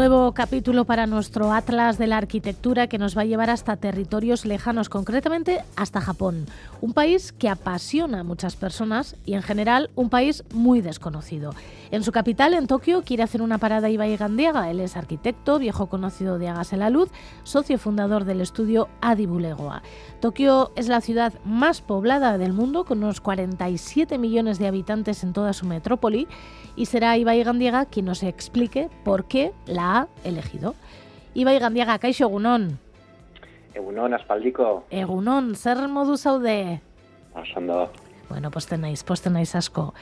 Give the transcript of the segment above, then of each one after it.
Nuevo capítulo para nuestro Atlas de la Arquitectura que nos va a llevar hasta territorios lejanos, concretamente hasta Japón, un país que apasiona a muchas personas y en general un país muy desconocido. En su capital, en Tokio, quiere hacer una parada Ibai Gandiaga. Él es arquitecto, viejo conocido de Hágase la Luz, socio fundador del estudio Adibulegoa. Tokio es la ciudad más poblada del mundo, con unos 47 millones de habitantes en toda su metrópoli, y será Ibai Gandiaga quien nos explique por qué la ha elegido. Ibai Gandiaga, kaixo egunon. Egunon, aspaldiko. Egunon, zer modu zaude? Oso Bueno, pues tenéis, pues tenéis asco.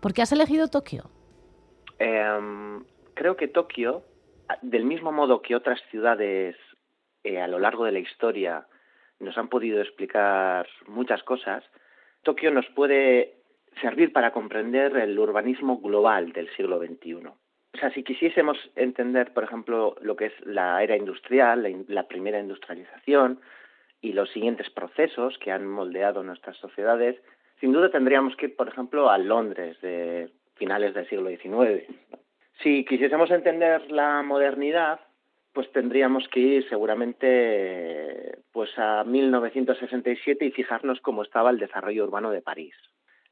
¿Por qué has elegido Tokio? Eh, creo que Tokio, del mismo modo que otras ciudades eh, a lo largo de la historia nos han podido explicar muchas cosas, Tokio nos puede servir para comprender el urbanismo global del siglo XXI. O sea, si quisiésemos entender, por ejemplo, lo que es la era industrial, la, primera industrialización y los siguientes procesos que han moldeado nuestras sociedades, sin duda tendríamos que ir, por ejemplo, a Londres de finales del siglo XIX. Si quisiésemos entender la modernidad, pues tendríamos que ir seguramente pues a 1967 y fijarnos cómo estaba el desarrollo urbano de París.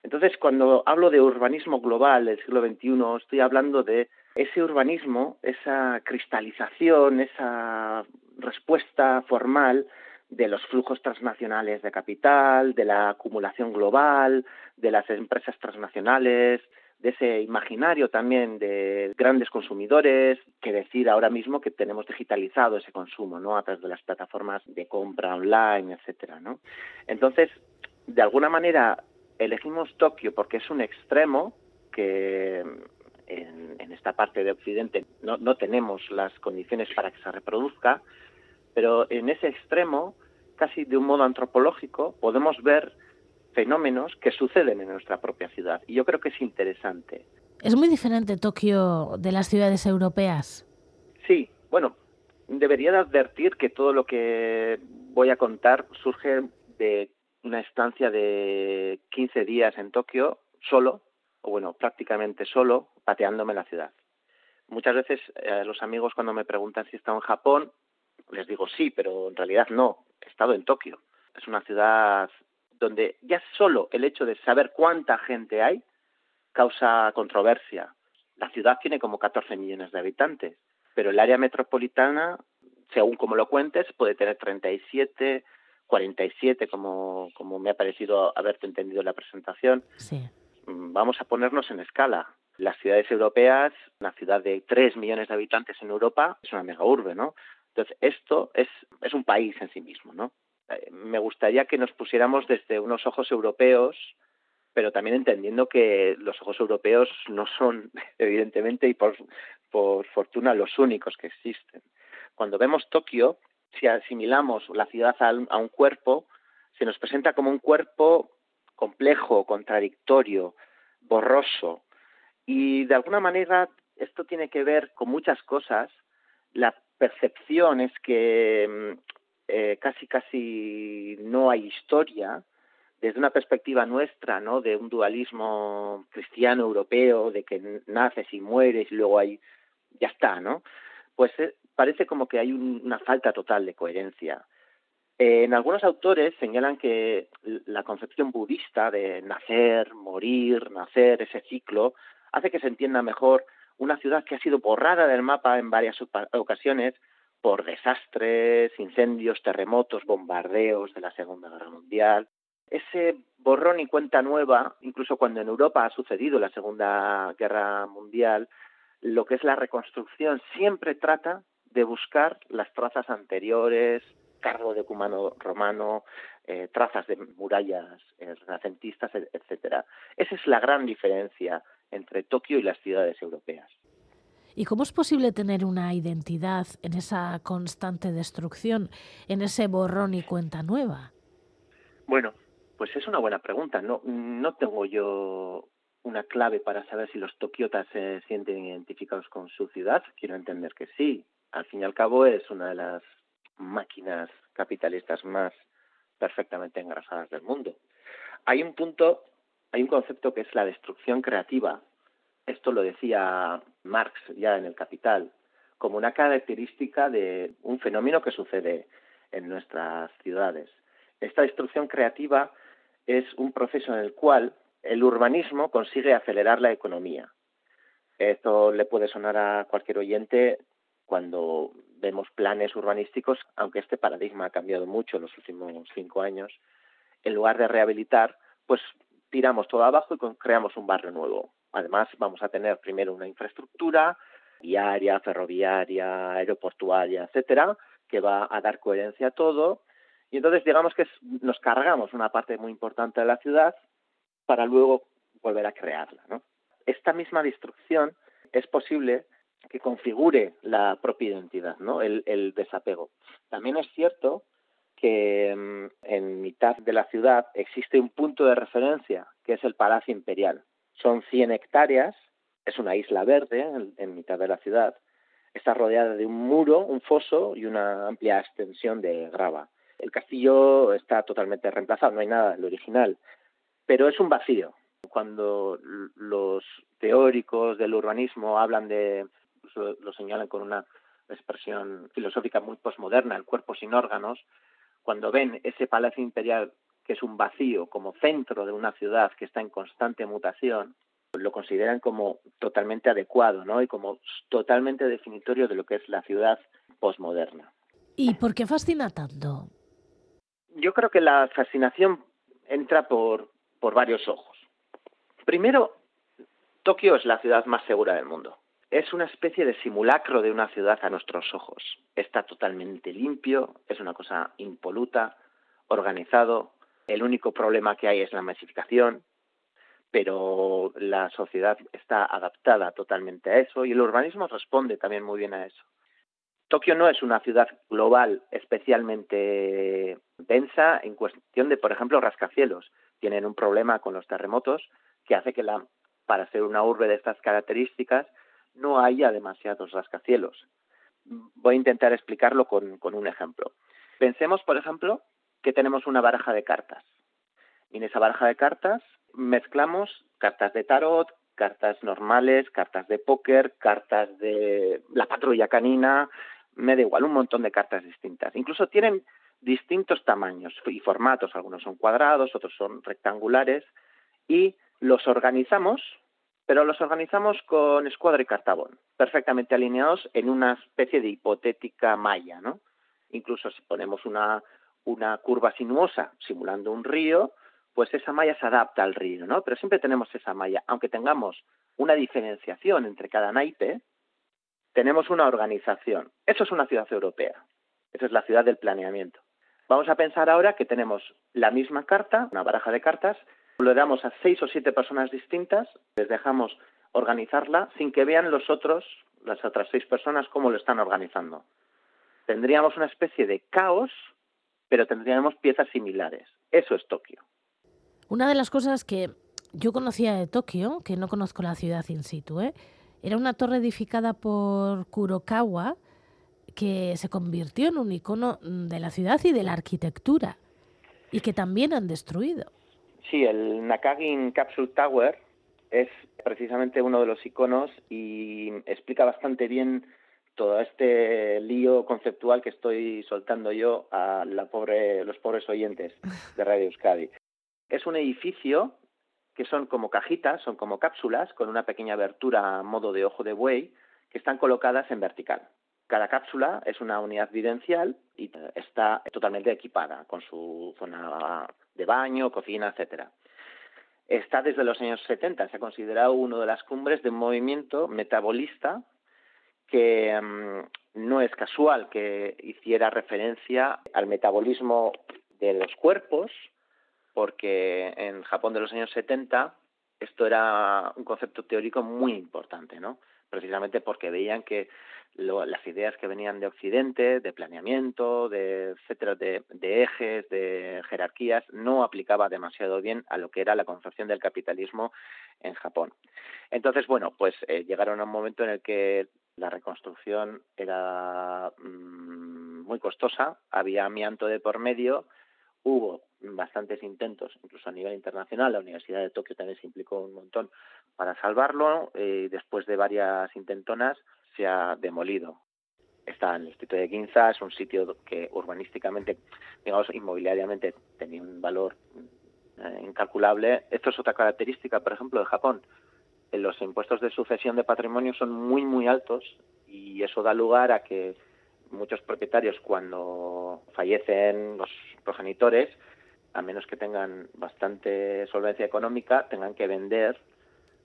Entonces, cuando hablo de urbanismo global del siglo XXI, estoy hablando de ese urbanismo, esa cristalización, esa respuesta formal de los flujos transnacionales de capital, de la acumulación global, de las empresas transnacionales, de ese imaginario también de grandes consumidores, que decir ahora mismo que tenemos digitalizado ese consumo, ¿no? A través de las plataformas de compra online, etcétera, ¿no? Entonces, de alguna manera elegimos Tokio porque es un extremo que en, en esta parte de Occidente no, no tenemos las condiciones para que se reproduzca, pero en ese extremo, casi de un modo antropológico, podemos ver fenómenos que suceden en nuestra propia ciudad. Y yo creo que es interesante. ¿Es muy diferente Tokio de las ciudades europeas? Sí, bueno, debería de advertir que todo lo que voy a contar surge de una estancia de 15 días en Tokio solo, o bueno, prácticamente solo, pateándome la ciudad. Muchas veces eh, los amigos cuando me preguntan si he estado en Japón, les digo sí, pero en realidad no, he estado en Tokio. Es una ciudad donde ya solo el hecho de saber cuánta gente hay causa controversia. La ciudad tiene como 14 millones de habitantes, pero el área metropolitana, según como lo cuentes, puede tener 37, 47, como, como me ha parecido haberte entendido en la presentación. Sí. Vamos a ponernos en escala. Las ciudades europeas, una ciudad de 3 millones de habitantes en Europa, es una mega urbe, ¿no? Entonces, esto es, es un país en sí mismo, ¿no? me gustaría que nos pusiéramos desde unos ojos europeos, pero también entendiendo que los ojos europeos no son, evidentemente, y por, por fortuna, los únicos que existen. Cuando vemos Tokio, si asimilamos la ciudad a un, cuerpo, se nos presenta como un cuerpo complejo, contradictorio, borroso. Y de alguna manera esto tiene que ver con muchas cosas. La percepción es que eh, casi casi no hay historia desde una perspectiva nuestra, ¿no? De un dualismo cristiano europeo, de que naces y mueres y luego hay ya está, ¿no? Pues eh, parece como que hay un, una falta total de coherencia. Eh, en algunos autores señalan que la concepción budista de nacer, morir, nacer, ese ciclo, hace que se entienda mejor una ciudad que ha sido borrada del mapa en varias ocasiones por desastres, incendios, terremotos, bombardeos de la Segunda Guerra Mundial. Ese borrón y cuenta nueva, incluso cuando en Europa ha sucedido la Segunda Guerra Mundial, lo que es la reconstrucción siempre trata de buscar las trazas anteriores, cargo de cumano romano, eh, trazas de murallas eh, renacentistas, etcétera. Esa es la gran diferencia entre Tokio y las ciudades europeas. ¿Y cómo es posible tener una identidad en esa constante destrucción, en ese borrón y cuenta nueva? Bueno, pues es una buena pregunta. No, no tengo yo una clave para saber si los tokiotas se sienten identificados con su ciudad. Quiero entender que sí. Al fin y al cabo es una de las máquinas capitalistas más perfectamente engrasadas del mundo. Hay un punto, hay un concepto que es la destrucción creativa, esto lo decía Marx ya en el Capital, como una característica de un fenómeno que sucede en nuestras ciudades. Esta destrucción creativa es un proceso en el cual el urbanismo consigue acelerar la economía. Esto le puede sonar a cualquier oyente cuando vemos planes urbanísticos, aunque este paradigma ha cambiado mucho en los últimos cinco años. En lugar de rehabilitar, pues tiramos todo abajo y creamos un barrio nuevo. Además, vamos a tener primero una infraestructura viaria, ferroviaria, aeroportuaria, etcétera, que va a dar coherencia a todo. Y entonces, digamos que nos cargamos una parte muy importante de la ciudad para luego volver a crearla. Esta misma destrucción es posible que configure la propia identidad, ¿no? el, desapego. También es cierto que mm, en mitad de la ciudad existe un punto de referencia, que es el Palacio Imperial. Son 100 hectáreas, es una isla verde en, en, mitad de la ciudad, está rodeada de un muro, un foso y una amplia extensión de grava. El castillo está totalmente reemplazado, no hay nada del original, pero es un vacío. Cuando los teóricos del urbanismo hablan de, lo señalan con una expresión filosófica muy posmoderna, el cuerpo sin órganos, cuando ven ese palacio imperial que es un vacío como centro de una ciudad que está en constante mutación, lo consideran como totalmente adecuado, ¿no? Y como totalmente definitorio de lo que es la ciudad posmoderna. ¿Y por qué fascina tanto? Yo creo que la fascinación entra por, por varios ojos. Primero, Tokio es la ciudad más segura del mundo. Es una especie de simulacro de una ciudad a nuestros ojos. Está totalmente limpio, es una cosa impoluta, organizado. El único problema que hay es la masificación, pero la sociedad está adaptada totalmente a eso y el urbanismo responde también muy bien a eso. Tokio no es una ciudad global especialmente densa en cuestión de, por ejemplo, rascacielos. Tienen un problema con los terremotos que hace que la, para ser una urbe de estas características no haya demasiados rascacielos. Voy a intentar explicarlo con, con un ejemplo. Pensemos, por ejemplo, que tenemos una baraja de cartas. Y en esa baraja de cartas mezclamos cartas de tarot, cartas normales, cartas de póker, cartas de la patrulla canina, me da igual, un montón de cartas distintas. Incluso tienen distintos tamaños y formatos, algunos son cuadrados, otros son rectangulares, y los organizamos, pero los organizamos con escuadra y cartabón, perfectamente alineados en una especie de hipotética malla, ¿no? Incluso si ponemos una, una curva sinuosa simulando un río, pues esa malla se adapta al río, ¿no? Pero siempre tenemos esa malla, aunque tengamos una diferenciación entre cada naipe, tenemos una organización. Eso es una ciudad europea. Esa es la ciudad del planeamiento. Vamos a pensar ahora que tenemos la misma carta, una baraja de cartas, lo damos a seis o siete personas distintas, les dejamos organizarla sin que vean los otros, las otras seis personas, cómo lo están organizando. Tendríamos una especie de caos, pero tendríamos piezas similares. Eso es Tokio. Una de las cosas que yo conocía de Tokio, que no conozco la ciudad in situ, ¿eh? era una torre edificada por Kurokawa que se convirtió en un icono de la ciudad y de la arquitectura y que también han destruido. Sí, el Nakagin Capsule Tower es precisamente uno de los iconos y explica bastante bien todo este lío conceptual que estoy soltando yo a la pobre, los pobres oyentes de Radio Euskadi. Es un edificio que son como cajitas, son como cápsulas con una pequeña abertura a modo de ojo de buey que están colocadas en vertical. Cada cápsula es una unidad vivencial y está totalmente equipada con su zona de baño, cocina, etcétera. Está desde los años 70, se ha considerado uno de las cumbres de un movimiento metabolista que um, no es casual que hiciera referencia al metabolismo de los cuerpos, porque en Japón de los años 70 esto era un concepto teórico muy importante, ¿no? Precisamente porque veían que las ideas que venían de Occidente, de planeamiento, de etcétera, de, ejes, de jerarquías, no aplicaba demasiado bien a lo que era la concepción del capitalismo en Japón. Entonces, bueno, pues eh, llegaron a un momento en el que la reconstrucción era mmm, muy costosa, había amianto de por medio, hubo bastantes intentos, incluso a nivel internacional. La Universidad de Tokio también se implicó un montón para salvarlo. eh, después de varias intentonas se ha demolido. está en el distrito de Ginza, es un sitio que urbanísticamente, digamos, inmobiliariamente tenía un valor eh, incalculable. Esto es otra característica, por ejemplo, de Japón. Los impuestos de sucesión de patrimonio son muy, muy altos y eso da lugar a que muchos propietarios, cuando fallecen los progenitores, a menos que tengan bastante solvencia económica, tengan que vender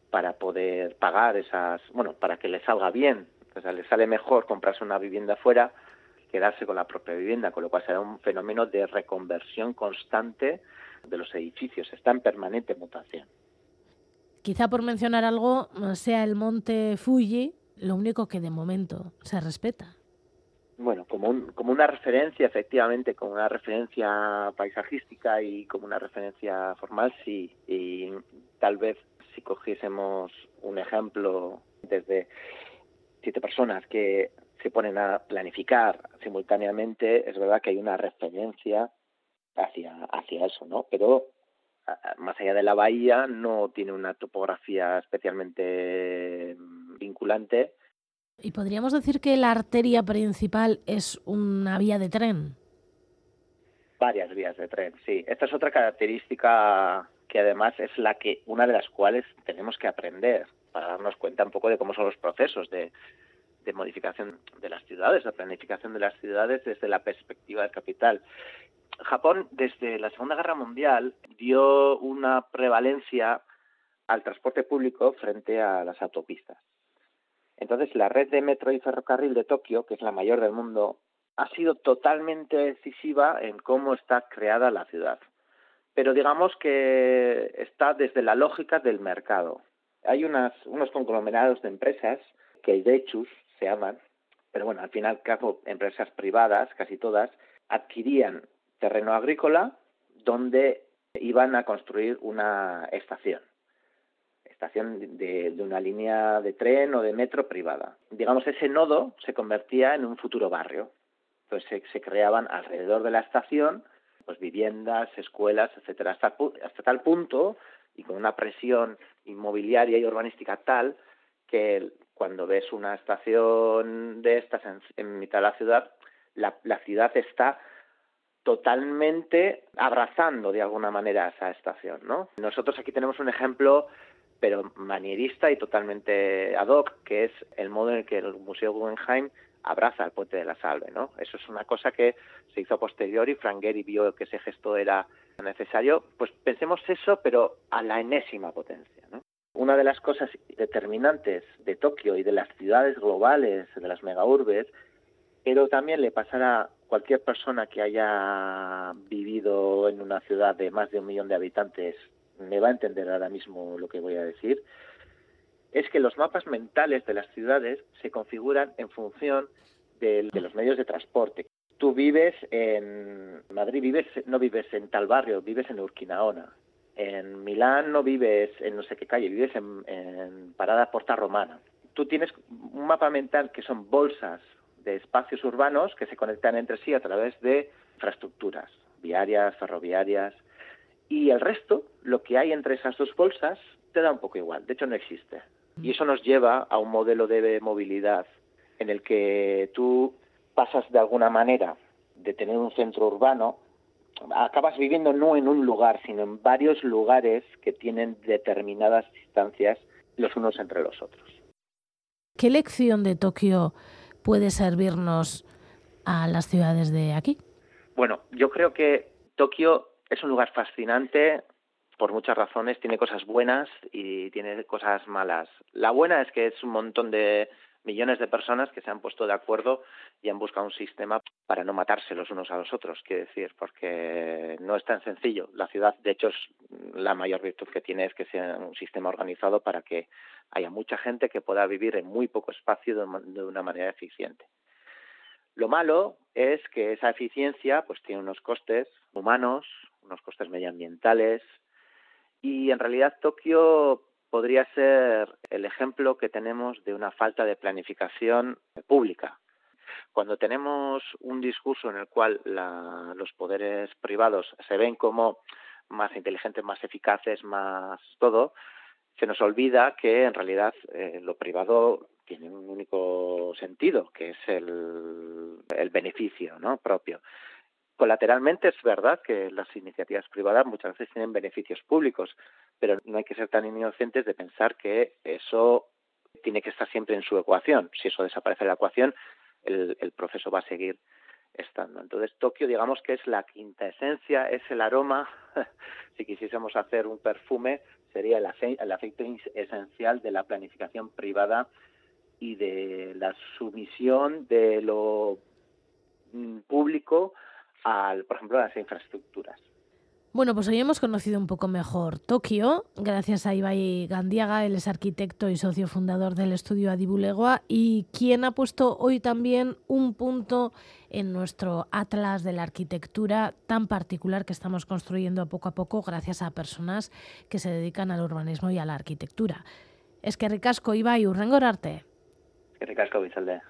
para poder pagar esas, bueno, para que les salga bien. O sea, les sale mejor comprarse una vivienda fuera quedarse con la propia vivienda, con lo cual será un fenómeno de reconversión constante de los edificios, está en permanente mutación. Quizá por mencionar algo, sea el monte Fuji lo único que de momento se respeta. Bueno, como, como una referencia, efectivamente, como una referencia paisajística y como una referencia formal, sí. Y tal vez si cogiésemos un ejemplo desde siete personas que se ponen a planificar simultáneamente, es verdad que hay una referencia hacia, hacia eso, ¿no? Pero más allá de la bahía no tiene una topografía especialmente vinculante. ¿Y podríamos decir que la arteria principal es una vía de tren? Varias vías de tren, sí. Esta es otra característica que además es la que una de las cuales tenemos que aprender para darnos cuenta un poco de cómo son los procesos de, de modificación de las ciudades, la planificación de las ciudades desde la perspectiva del capital. Japón, desde la Segunda Guerra Mundial, dio una prevalencia al transporte público frente a las autopistas. Entonces, la red de metro y ferrocarril de Tokio, que es la mayor del mundo, ha sido totalmente decisiva en cómo está creada la ciudad. Pero digamos que está desde la lógica del mercado. Hay unos conglomerados de empresas, que Dechus se llaman, pero bueno, al final, caso, empresas privadas, casi todas, adquirían terreno agrícola donde iban a construir una estación, estación de, una línea de tren o de metro privada. Digamos, ese nodo se convertía en un futuro barrio. Entonces se, creaban alrededor de la estación pues viviendas, escuelas, etcétera, hasta, hasta tal punto y con una presión inmobiliaria y urbanística tal que cuando ves una estación de estas en, mitad de la ciudad, la ciudad está totalmente abrazando de alguna manera esa estación, ¿no? Nosotros aquí tenemos un ejemplo pero manierista y totalmente ad hoc, que es el modo en el que el Museo Guggenheim abraza el puente de la Salve, ¿no? Eso es una cosa que se hizo a posteriori, Frank Gehry vio que ese gesto era necesario, pues pensemos eso, pero a la enésima potencia, ¿no? Una de las cosas determinantes de Tokio y de las ciudades globales, de las megaurbes, pero también le pasará cualquier persona que haya vivido en una ciudad de más de un millón de habitantes me va a entender ahora mismo lo que voy a decir, es que los mapas mentales de las ciudades se configuran en función de, los medios de transporte. Tú vives en Madrid, vives, no vives en tal barrio, vives en Urquinaona. En Milán no vives en no sé qué calle, vives en, en Parada Porta Romana. Tú tienes un mapa mental que son bolsas de espacios urbanos que se conectan entre sí a través de infraestructuras viarias, ferroviarias, y el resto, lo que hay entre esas dos bolsas, te da un poco igual, de hecho no existe. Y eso nos lleva a un modelo de movilidad en el que tú pasas de alguna manera de tener un centro urbano, acabas viviendo no en un lugar, sino en varios lugares que tienen determinadas distancias los unos entre los otros. ¿Qué lección de Tokio puede servirnos a las ciudades de aquí? Bueno, yo creo que Tokio es un lugar fascinante por muchas razones, tiene cosas buenas y tiene cosas malas. La buena es que es un montón de millones de personas que se han puesto de acuerdo y han buscado un sistema para no matarse los unos a los otros, quiero decir, porque no es tan sencillo. La ciudad, de hecho, la mayor virtud que tiene es que sea un sistema organizado para que haya mucha gente que pueda vivir en muy poco espacio de una manera eficiente. Lo malo es que esa eficiencia pues tiene unos costes humanos, unos costes medioambientales y en realidad Tokio podría ser el ejemplo que tenemos de una falta de planificación pública. Cuando tenemos un discurso en el cual los poderes privados se ven como más inteligentes, más eficaces, más todo, se nos olvida que en realidad eh, lo privado tiene un único sentido, que es el, el beneficio ¿no? propio. Colateralmente es verdad que las iniciativas privadas muchas veces tienen beneficios públicos, pero no hay que ser tan inocentes de pensar que eso tiene que estar siempre en su ecuación. Si eso desaparece de la ecuación, el, el proceso va a seguir estando. Entonces, Tokio, digamos que es la quinta esencia, es el aroma. si quisiésemos hacer un perfume, sería el, aceite esencial de la planificación privada y de la sumisión de lo mm, público al, por ejemplo, a las infraestructuras. Bueno, pues hoy hemos conocido un poco mejor Tokio, gracias a Ibai Gandiaga, él es arquitecto y socio fundador del estudio Adibulegua y quien ha puesto hoy también un punto en nuestro atlas de la arquitectura tan particular que estamos construyendo poco a poco gracias a personas que se dedican al urbanismo y a la arquitectura. Es que ricasco Ibai, urrengorarte. Es que ricasco, Vicente.